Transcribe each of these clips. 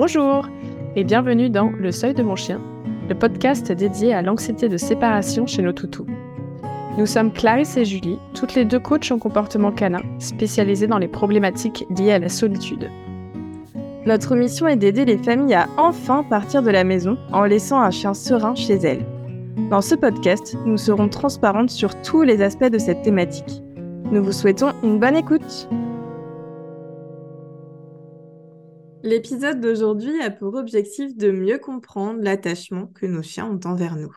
Bonjour et bienvenue dans Le Seuil de mon chien, le podcast dédié à l'anxiété de séparation chez nos toutous. Nous sommes Clarisse et Julie, toutes les deux coachs en comportement canin, spécialisées dans les problématiques liées à la solitude. Notre mission est d'aider les familles à enfin partir de la maison en laissant un chien serein chez elles. Dans ce podcast, nous serons transparentes sur tous les aspects de cette thématique. Nous vous souhaitons une bonne écoute. L'épisode d'aujourd'hui a pour objectif de mieux comprendre l'attachement que nos chiens ont envers nous.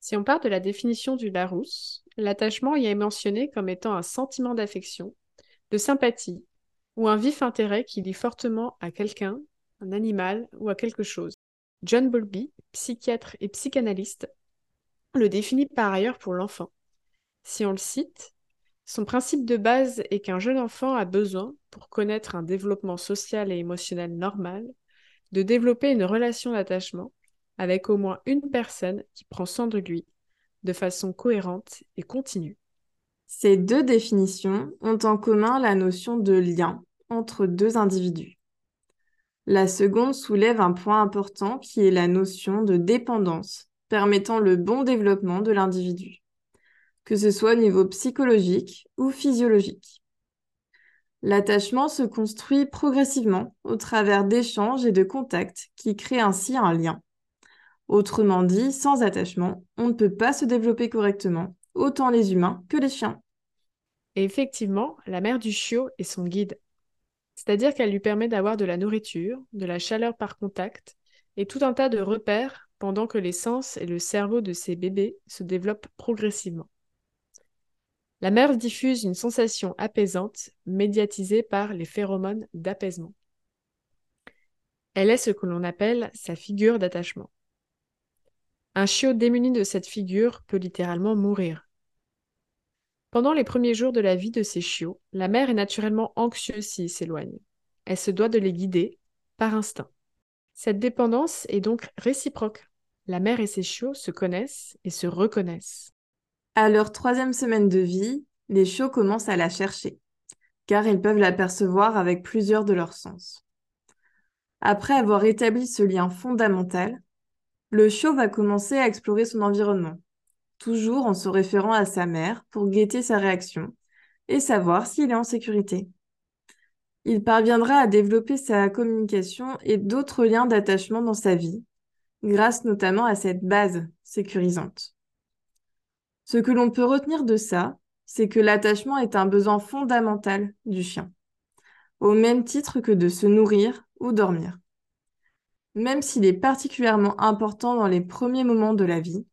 Si on part de la définition du Larousse, l'attachement y est mentionné comme étant un sentiment d'affection, de sympathie ou un vif intérêt qui lie fortement à quelqu'un, un animal ou à quelque chose. John Bowlby, psychiatre et psychanalyste, le définit par ailleurs pour l'enfant. Si on le cite, son principe de base est qu'un jeune enfant a besoin, pour connaître un développement social et émotionnel normal, de développer une relation d'attachement avec au moins une personne qui prend soin de lui de façon cohérente et continue. Ces deux définitions ont en commun la notion de lien entre deux individus. La seconde soulève un point important qui est la notion de dépendance, permettant le bon développement de l'individu que ce soit au niveau psychologique ou physiologique. L'attachement se construit progressivement au travers d'échanges et de contacts qui créent ainsi un lien. Autrement dit, sans attachement, on ne peut pas se développer correctement, autant les humains que les chiens. Et effectivement, la mère du chiot est son guide. C'est-à-dire qu'elle lui permet d'avoir de la nourriture, de la chaleur par contact et tout un tas de repères pendant que les sens et le cerveau de ses bébés se développent progressivement. La mère diffuse une sensation apaisante, médiatisée par les phéromones d'apaisement. Elle est ce que l'on appelle sa figure d'attachement. Un chiot démuni de cette figure peut littéralement mourir. Pendant les premiers jours de la vie de ces chiots, la mère est naturellement anxieuse s'ils s'éloignent. Elle se doit de les guider par instinct. Cette dépendance est donc réciproque. La mère et ses chiots se connaissent et se reconnaissent. À leur troisième semaine de vie, les chiots commencent à la chercher, car ils peuvent l'apercevoir avec plusieurs de leurs sens. Après avoir établi ce lien fondamental, le chiot va commencer à explorer son environnement, toujours en se référant à sa mère pour guetter sa réaction et savoir s'il est en sécurité. Il parviendra à développer sa communication et d'autres liens d'attachement dans sa vie, grâce notamment à cette base sécurisante. Ce que l'on peut retenir de ça, c'est que l'attachement est un besoin fondamental du chien, au même titre que de se nourrir ou dormir. Même s'il est particulièrement important dans les premiers moments de la vie,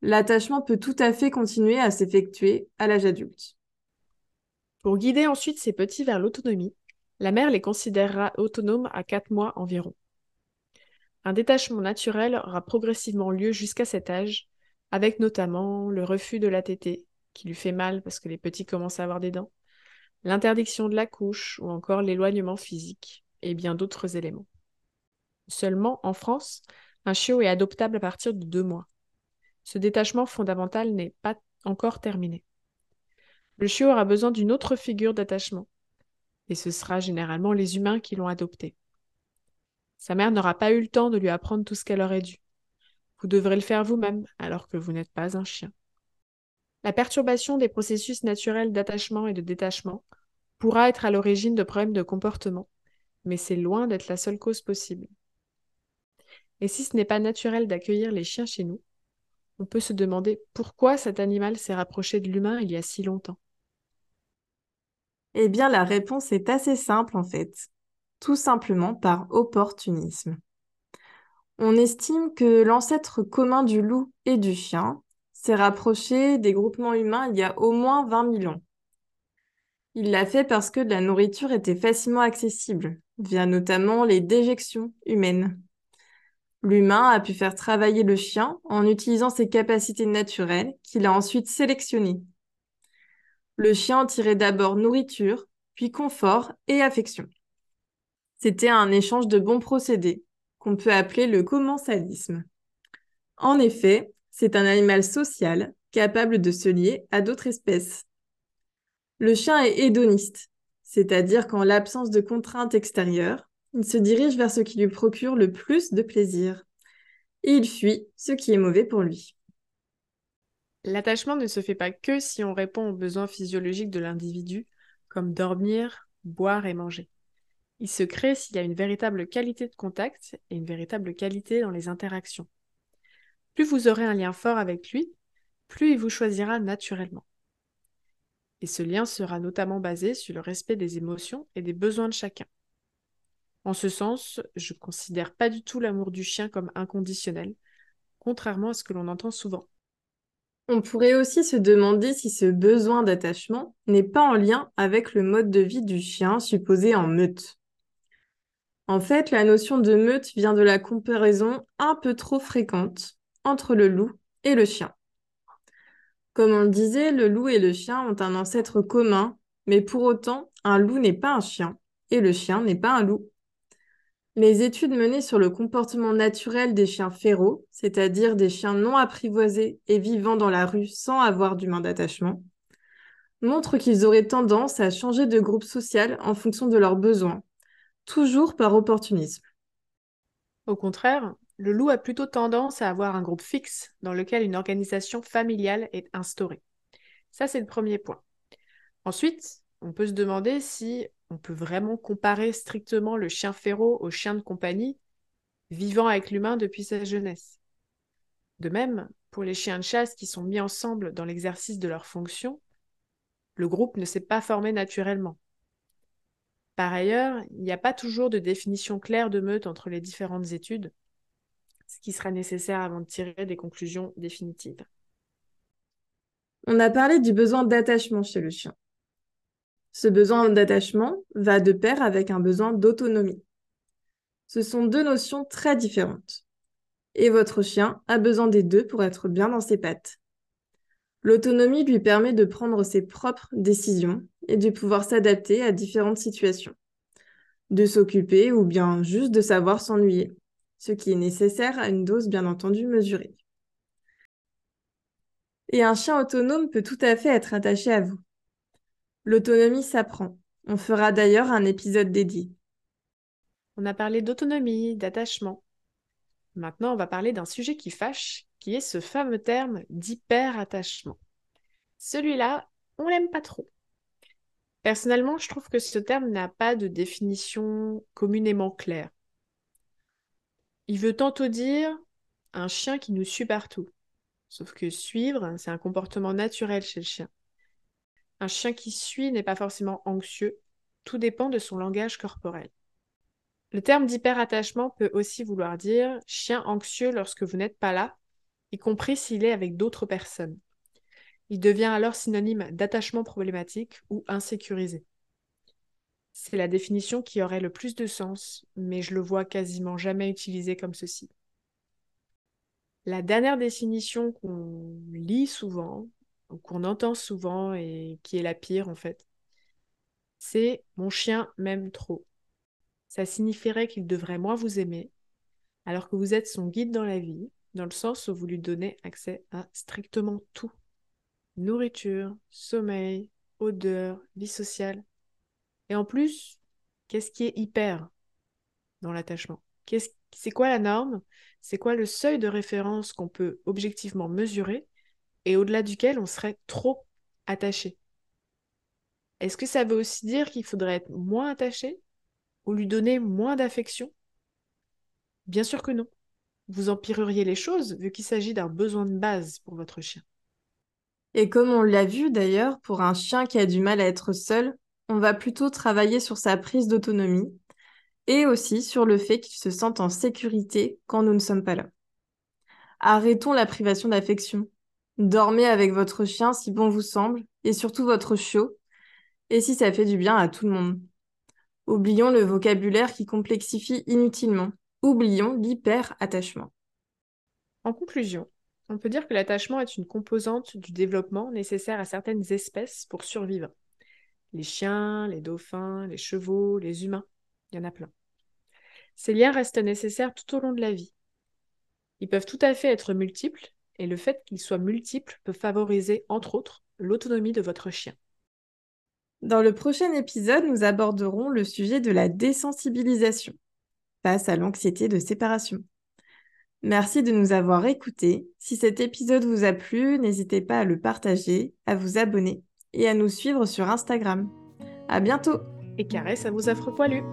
l'attachement peut tout à fait continuer à s'effectuer à l'âge adulte. Pour guider ensuite ces petits vers l'autonomie, la mère les considérera autonomes à 4 mois environ. Un détachement naturel aura progressivement lieu jusqu'à cet âge, avec notamment le refus de la tétée, qui lui fait mal parce que les petits commencent à avoir des dents, l'interdiction de la couche ou encore l'éloignement physique, et bien d'autres éléments. Seulement, en France, un chiot est adoptable à partir de deux mois. Ce détachement fondamental n'est pas encore terminé. Le chiot aura besoin d'une autre figure d'attachement, et ce sera généralement les humains qui l'ont adopté. Sa mère n'aura pas eu le temps de lui apprendre tout ce qu'elle aurait dû. Vous devrez le faire vous-même alors que vous n'êtes pas un chien. La perturbation des processus naturels d'attachement et de détachement pourra être à l'origine de problèmes de comportement, mais c'est loin d'être la seule cause possible. Et si ce n'est pas naturel d'accueillir les chiens chez nous, on peut se demander pourquoi cet animal s'est rapproché de l'humain il y a si longtemps. Eh bien, la réponse est assez simple en fait, tout simplement par opportunisme. On estime que l'ancêtre commun du loup et du chien s'est rapproché des groupements humains il y a au moins 20 000 ans. Il l'a fait parce que la nourriture était facilement accessible, via notamment les déjections humaines. L'humain a pu faire travailler le chien en utilisant ses capacités naturelles qu'il a ensuite sélectionnées. Le chien en tirait d'abord nourriture, puis confort et affection. C'était un échange de bons procédés qu'on peut appeler le commensalisme. En effet, c'est un animal social capable de se lier à d'autres espèces. Le chien est hédoniste, c'est-à-dire qu'en l'absence de contraintes extérieures, il se dirige vers ce qui lui procure le plus de plaisir. Et il fuit ce qui est mauvais pour lui. L'attachement ne se fait pas que si on répond aux besoins physiologiques de l'individu, comme dormir, boire et manger. Il se crée s'il y a une véritable qualité de contact et une véritable qualité dans les interactions. Plus vous aurez un lien fort avec lui, plus il vous choisira naturellement. Et ce lien sera notamment basé sur le respect des émotions et des besoins de chacun. En ce sens, je ne considère pas du tout l'amour du chien comme inconditionnel, contrairement à ce que l'on entend souvent. On pourrait aussi se demander si ce besoin d'attachement n'est pas en lien avec le mode de vie du chien supposé en meute. En fait, la notion de meute vient de la comparaison un peu trop fréquente entre le loup et le chien. Comme on le disait, le loup et le chien ont un ancêtre commun, mais pour autant, un loup n'est pas un chien et le chien n'est pas un loup. Les études menées sur le comportement naturel des chiens féraux, c'est-à-dire des chiens non apprivoisés et vivant dans la rue sans avoir d'humain d'attachement, montrent qu'ils auraient tendance à changer de groupe social en fonction de leurs besoins, toujours par opportunisme. Au contraire, le loup a plutôt tendance à avoir un groupe fixe dans lequel une organisation familiale est instaurée. Ça, c'est le premier point. Ensuite, on peut se demander si on peut vraiment comparer strictement le chien féroce au chien de compagnie vivant avec l'humain depuis sa jeunesse. De même, pour les chiens de chasse qui sont mis ensemble dans l'exercice de leurs fonctions, le groupe ne s'est pas formé naturellement. Par ailleurs, il n'y a pas toujours de définition claire de meute entre les différentes études, ce qui sera nécessaire avant de tirer des conclusions définitives. On a parlé du besoin d'attachement chez le chien. Ce besoin d'attachement va de pair avec un besoin d'autonomie. Ce sont deux notions très différentes. Et votre chien a besoin des deux pour être bien dans ses pattes. L'autonomie lui permet de prendre ses propres décisions et de pouvoir s'adapter à différentes situations, de s'occuper ou bien juste de savoir s'ennuyer, ce qui est nécessaire à une dose bien entendu mesurée. Et un chien autonome peut tout à fait être attaché à vous. L'autonomie s'apprend. On fera d'ailleurs un épisode dédié. On a parlé d'autonomie, d'attachement. Maintenant, on va parler d'un sujet qui fâche, qui est ce fameux terme d'hyperattachement. Celui-là, on l'aime pas trop. Personnellement, je trouve que ce terme n'a pas de définition communément claire. Il veut tantôt dire un chien qui nous suit partout. Sauf que suivre, c'est un comportement naturel chez le chien. Un chien qui suit n'est pas forcément anxieux, tout dépend de son langage corporel. Le terme d'hyperattachement peut aussi vouloir dire chien anxieux lorsque vous n'êtes pas là, y compris s'il est avec d'autres personnes. Il devient alors synonyme d'attachement problématique ou insécurisé. C'est la définition qui aurait le plus de sens, mais je le vois quasiment jamais utilisé comme ceci. La dernière définition qu'on lit souvent, qu'on entend souvent et qui est la pire en fait, c'est mon chien m'aime trop. Ça signifierait qu'il devrait moins vous aimer, alors que vous êtes son guide dans la vie, dans le sens où vous lui donnez accès à strictement tout. Nourriture, sommeil, odeur, vie sociale. Et en plus, qu'est-ce qui est hyper dans l'attachement? C'est quoi la norme? C'est quoi le seuil de référence qu'on peut objectivement mesurer et au-delà duquel on serait trop attaché? Est-ce que ça veut aussi dire qu'il faudrait être moins attaché ou lui donner moins d'affection? Bien sûr que non. Vous empireriez les choses vu qu'il s'agit d'un besoin de base pour votre chien. Et comme on l'a vu d'ailleurs, pour un chien qui a du mal à être seul, on va plutôt travailler sur sa prise d'autonomie et aussi sur le fait qu'il se sente en sécurité quand nous ne sommes pas là. Arrêtons la privation d'affection. Dormez avec votre chien si bon vous semble, et surtout votre chiot, et si ça fait du bien à tout le monde. Oublions le vocabulaire qui complexifie inutilement. Oublions l'hyper-attachement. En conclusion, on peut dire que l'attachement est une composante du développement nécessaire à certaines espèces pour survivre. Les chiens, les dauphins, les chevaux, les humains, il y en a plein. Ces liens restent nécessaires tout au long de la vie. Ils peuvent tout à fait être multiples et le fait qu'ils soient multiples peut favoriser, entre autres, l'autonomie de votre chien. Dans le prochain épisode, nous aborderons le sujet de la désensibilisation. face à l'anxiété de séparation. Merci de nous avoir écoutés. Si cet épisode vous a plu, n'hésitez pas à le partager, à vous abonner et à nous suivre sur Instagram. À bientôt! Et caresse à vos affreux poilus!